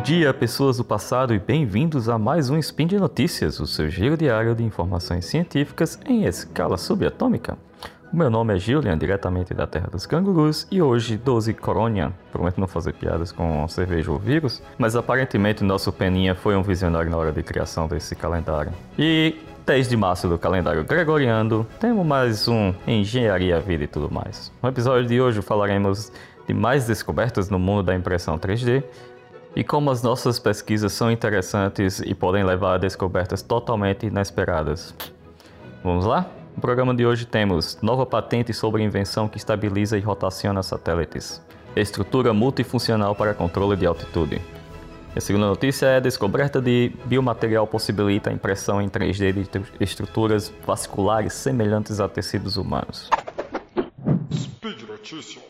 Bom dia, pessoas do passado, e bem-vindos a mais um Spin de Notícias, o seu giro diário de informações científicas em escala subatômica. O meu nome é Julian, diretamente da Terra dos Cangurus, e hoje, 12 Corônia. Prometo não fazer piadas com cerveja ou vírus, mas aparentemente nosso Peninha foi um visionário na hora de criação desse calendário. E 10 de março do calendário gregoriano, temos mais um Engenharia, Vida e tudo mais. No episódio de hoje falaremos de mais descobertas no mundo da impressão 3D e como as nossas pesquisas são interessantes e podem levar a descobertas totalmente inesperadas. Vamos lá? No programa de hoje temos nova patente sobre invenção que estabiliza e rotaciona satélites, estrutura multifuncional para controle de altitude. A segunda notícia é a descoberta de biomaterial possibilita a impressão em 3D de estruturas vasculares semelhantes a tecidos humanos. Speed Notícias.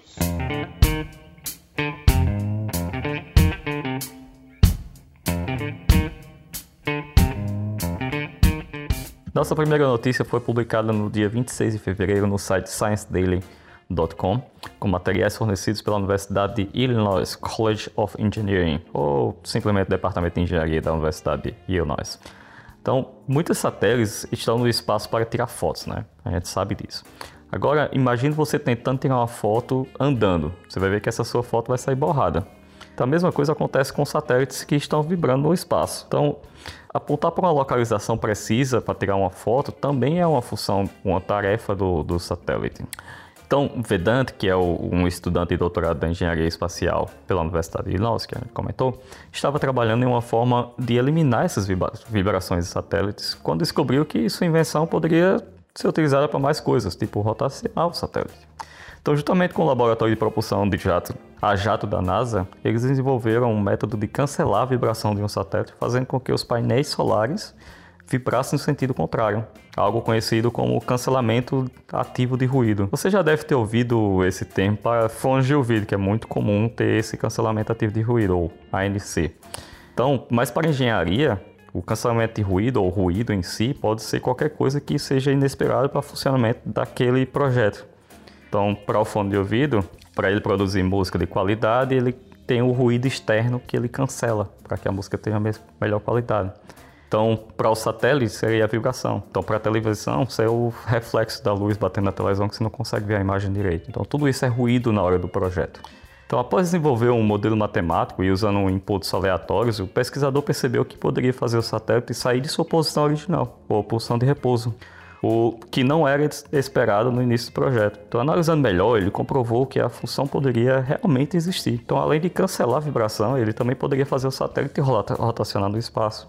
Nossa primeira notícia foi publicada no dia 26 de fevereiro no site ScienceDaily.com, com materiais fornecidos pela Universidade de Illinois College of Engineering, ou simplesmente Departamento de Engenharia da Universidade de Illinois. Então, muitos satélites estão no espaço para tirar fotos, né? A gente sabe disso. Agora, imagine você tentando tirar uma foto andando. Você vai ver que essa sua foto vai sair borrada. Então, a mesma coisa acontece com satélites que estão vibrando no espaço. Então, Apontar para uma localização precisa para tirar uma foto também é uma função, uma tarefa do, do satélite. Então, Vedant, que é um estudante de doutorado da engenharia espacial pela Universidade de Illinois, que a gente comentou, estava trabalhando em uma forma de eliminar essas vibrações de satélites quando descobriu que sua invenção poderia ser utilizada para mais coisas, tipo rotacionar o satélite. Então, juntamente com o laboratório de propulsão de jato, a jato da NASA, eles desenvolveram um método de cancelar a vibração de um satélite, fazendo com que os painéis solares vibrassem no sentido contrário, algo conhecido como cancelamento ativo de ruído. Você já deve ter ouvido esse termo para fones de ouvido, que é muito comum ter esse cancelamento ativo de ruído, ou ANC. Então, mas para engenharia, o cancelamento de ruído ou ruído em si pode ser qualquer coisa que seja inesperado para o funcionamento daquele projeto. Então, para o fone de ouvido, para ele produzir música de qualidade, ele tem o ruído externo que ele cancela para que a música tenha a melhor qualidade. Então, para o satélite seria a vibração. Então, para a televisão, seria o reflexo da luz batendo na televisão que você não consegue ver a imagem direito. Então, tudo isso é ruído na hora do projeto. Então, após desenvolver um modelo matemático e usando inputs aleatórios, o pesquisador percebeu que poderia fazer o satélite sair de sua posição original, ou posição de repouso o que não era esperado no início do projeto. Então, analisando melhor, ele comprovou que a função poderia realmente existir. Então, além de cancelar a vibração, ele também poderia fazer o satélite rotacionar no espaço.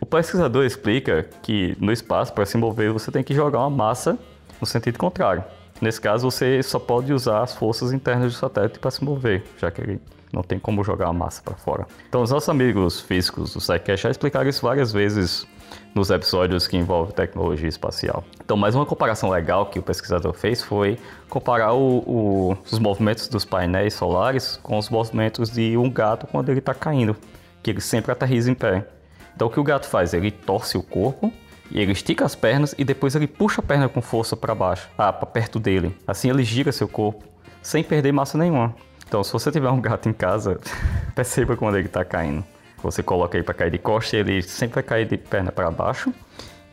O pesquisador explica que no espaço, para se mover, você tem que jogar uma massa no sentido contrário. Nesse caso, você só pode usar as forças internas do satélite para se mover, já que ele não tem como jogar a massa para fora. Então, os nossos amigos físicos do SciCast já explicaram isso várias vezes nos episódios que envolvem tecnologia espacial. Então, mais uma comparação legal que o pesquisador fez foi comparar o, o, os movimentos dos painéis solares com os movimentos de um gato quando ele está caindo, que ele sempre aterriza em pé. Então, o que o gato faz? Ele torce o corpo e ele estica as pernas e depois ele puxa a perna com força para baixo, ah, para perto dele. Assim ele gira seu corpo sem perder massa nenhuma. Então, se você tiver um gato em casa, perceba quando ele está caindo. Você coloca ele para cair de costa, ele sempre vai cair de perna para baixo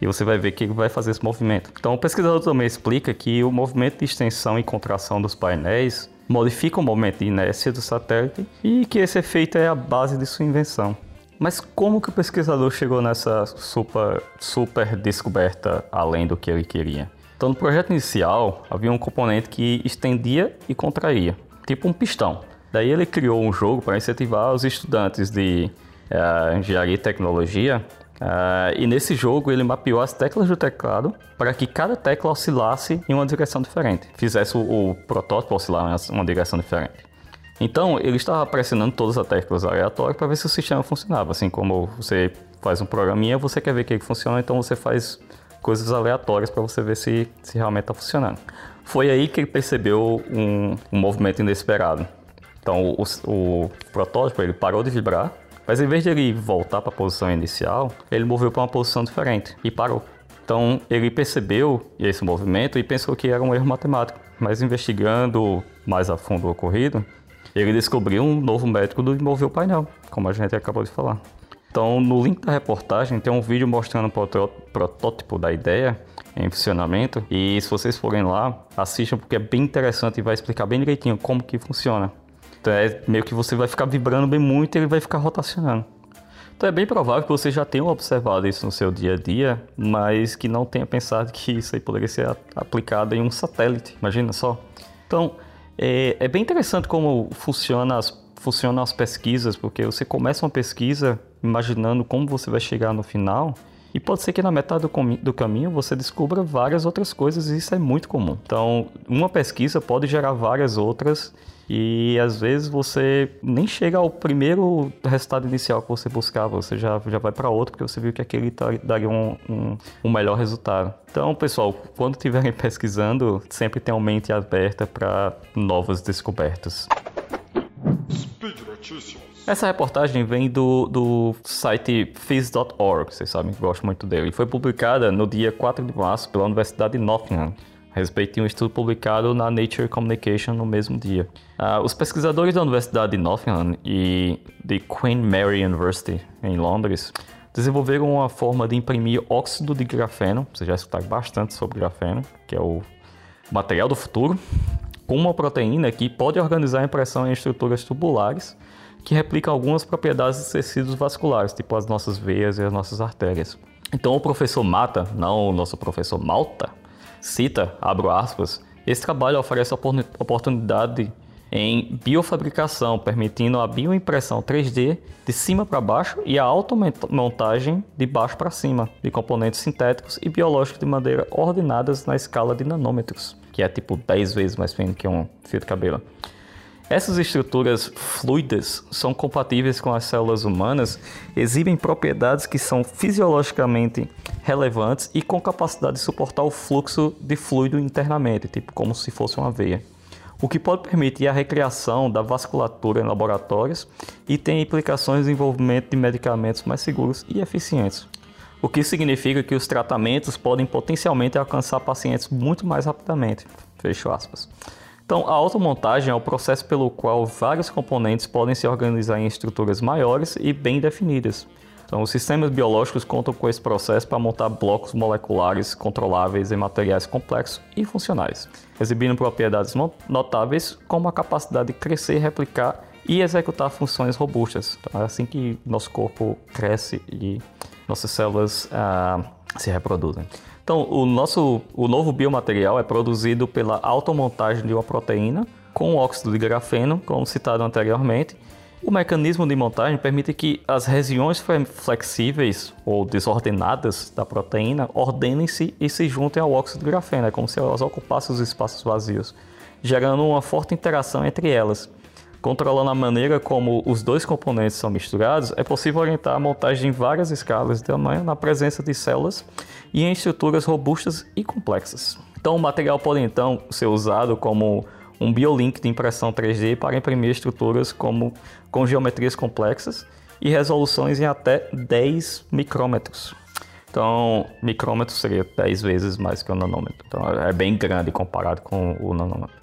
e você vai ver que ele vai fazer esse movimento. Então, o pesquisador também explica que o movimento de extensão e contração dos painéis modifica o movimento de inércia do satélite e que esse efeito é a base de sua invenção. Mas como que o pesquisador chegou nessa super, super descoberta além do que ele queria? Então, no projeto inicial, havia um componente que estendia e contraía, tipo um pistão. Daí ele criou um jogo para incentivar os estudantes de uh, engenharia e tecnologia. Uh, e nesse jogo ele mapeou as teclas do teclado para que cada tecla oscilasse em uma direção diferente, fizesse o, o protótipo oscilar em uma direção diferente. Então ele estava pressionando todas as teclas aleatórias para ver se o sistema funcionava. Assim como você faz um programinha, você quer ver que ele funciona, então você faz coisas aleatórias para você ver se, se realmente está funcionando. Foi aí que ele percebeu um, um movimento inesperado. Então o, o protótipo ele parou de vibrar mas em vez de ele voltar para a posição inicial, ele moveu para uma posição diferente e parou. Então ele percebeu esse movimento e pensou que era um erro matemático. Mas investigando mais a fundo o ocorrido, Ele descobriu um novo método de mover o painel, como a gente acabou de falar. Então, no link da reportagem tem um vídeo mostrando o protótipo da ideia em funcionamento. E se vocês forem lá, assistam porque é bem interessante e vai explicar bem direitinho como que funciona. Então é meio que você vai ficar vibrando bem muito e ele vai ficar rotacionando. Então é bem provável que você já tenha observado isso no seu dia a dia, mas que não tenha pensado que isso aí poderia ser aplicado em um satélite. Imagina só. Então é, é bem interessante como funciona as, funcionam as pesquisas, porque você começa uma pesquisa imaginando como você vai chegar no final e pode ser que na metade do, do, caminho você descubra várias outras coisas e isso é muito comum. Então, uma pesquisa pode gerar várias outras e às vezes você nem chega ao primeiro resultado inicial que você buscava, você já, já vai para outro porque você viu que aquele daria um, um, um melhor resultado. Então, pessoal, quando estiverem pesquisando, sempre tenham mente aberta para novas descobertas. Speed Notícias. Essa reportagem vem do, do site phys.org, vocês sabem que gosto muito dele. E foi publicada no dia 4 de março pela Universidade de Nottingham, respeito de um estudo publicado na Nature Communication no mesmo dia. Uh, os pesquisadores da Universidade de Nottingham e de Queen Mary University, em Londres, desenvolveram uma forma de imprimir óxido de grafeno, vocês já escutaram bastante sobre grafeno, que é o material do futuro, com uma proteína que pode organizar a impressão em estruturas tubulares que replica algumas propriedades dos tecidos vasculares, tipo as nossas veias e as nossas artérias. Então o professor Mata, não o nosso professor Malta, cita, abro aspas, esse trabalho oferece oportunidade em biofabricação, permitindo a bioimpressão 3D de cima para baixo e a automontagem de baixo para cima de componentes sintéticos e biológicos de maneira ordenadas na escala de nanômetros, que é tipo 10 vezes mais fino que um fio de cabelo. Essas estruturas fluidas são compatíveis com as células humanas, exibem propriedades que são fisiologicamente relevantes e com capacidade de suportar o fluxo de fluido internamente, tipo como se fosse uma veia. O que pode permitir a recriação da vasculatura em laboratórios e tem implicações no desenvolvimento de medicamentos mais seguros e eficientes. O que significa que os tratamentos podem potencialmente alcançar pacientes muito mais rapidamente. Fecho aspas. Então, a automontagem é o processo pelo qual vários componentes podem se organizar em estruturas maiores e bem definidas. Então, os sistemas biológicos contam com esse processo para montar blocos moleculares controláveis em materiais complexos e funcionais, exibindo propriedades notáveis como a capacidade de crescer, replicar e executar funções robustas. Então, é assim que nosso corpo cresce e nossas células ah, se reproduzem. Então, o nosso o novo biomaterial é produzido pela automontagem de uma proteína com óxido de grafeno, como citado anteriormente. O mecanismo de montagem permite que as regiões flexíveis ou desordenadas da proteína ordenem-se e se juntem ao óxido de grafeno, é como se elas ocupassem os espaços vazios, gerando uma forte interação entre elas. Controlando a maneira como os dois componentes são misturados, é possível orientar a montagem em várias escalas de tamanho na presença de células e em estruturas robustas e complexas. Então, o material pode então ser usado como um biolink de impressão 3D para imprimir estruturas como, com geometrias complexas e resoluções em até 10 micrômetros. Então, micrômetro seria 10 vezes mais que o nanômetro. Então, é bem grande comparado com o nanômetro.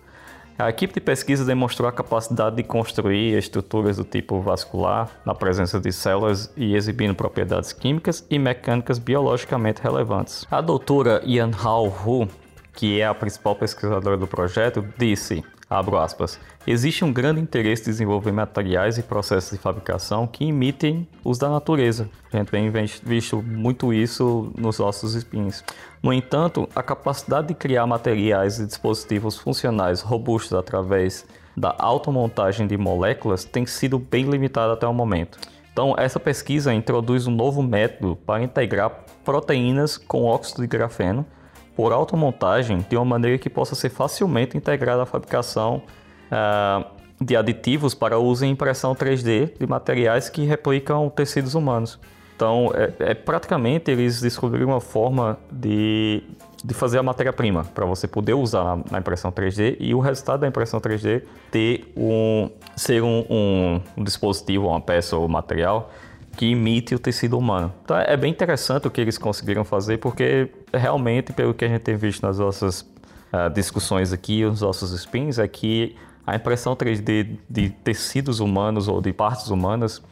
A equipe de pesquisa demonstrou a capacidade de construir estruturas do tipo vascular na presença de células e exibindo propriedades químicas e mecânicas biologicamente relevantes. A doutora Yan Hao Hu, que é a principal pesquisadora do projeto, disse Abro aspas. Existe um grande interesse em desenvolver materiais e processos de fabricação que imitem os da natureza. A gente vem visto muito isso nos nossos espinhos. No entanto, a capacidade de criar materiais e dispositivos funcionais robustos através da automontagem de moléculas tem sido bem limitada até o momento. Então, essa pesquisa introduz um novo método para integrar proteínas com óxido de grafeno por automontagem de uma maneira que possa ser facilmente integrada à fabricação uh, de aditivos para uso em impressão 3D de materiais que replicam tecidos humanos. Então, é, é praticamente eles descobriram uma forma de, de fazer a matéria-prima para você poder usar na, impressão 3D e o resultado da impressão 3D ter um, ser um, um dispositivo, uma peça ou material que imite o tecido humano. Então é bem interessante o que eles conseguiram fazer, porque realmente, pelo que a gente tem visto nas nossas uh, discussões aqui, nos nossos spins, é que A impressão 3D de tecidos humanos ou de partes humanas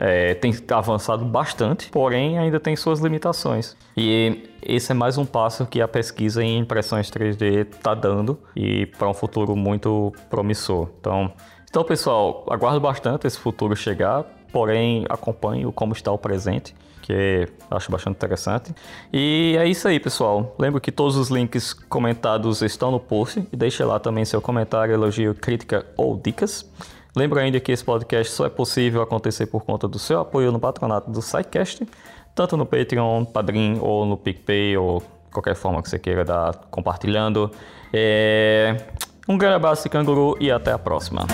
é, tem avançado bastante, porém ainda tem suas limitações. E esse é mais um passo que a pesquisa em impressões 3D está dando e para um futuro muito promissor. Então, então, pessoal, aguardo bastante esse futuro chegar, porém acompanho como está o presente, que acho bastante interessante. E é isso aí, pessoal. Lembro que todos os links comentados estão no post e deixe lá também seu comentário, elogio, crítica ou dicas. Lembro ainda que esse podcast só é possível acontecer por conta do seu apoio no patronato do SciCast, tanto no Patreon, Padrim ou no PicPay ou qualquer forma que você queira dar compartilhando. É... Um grande abraço canguru e até a próxima.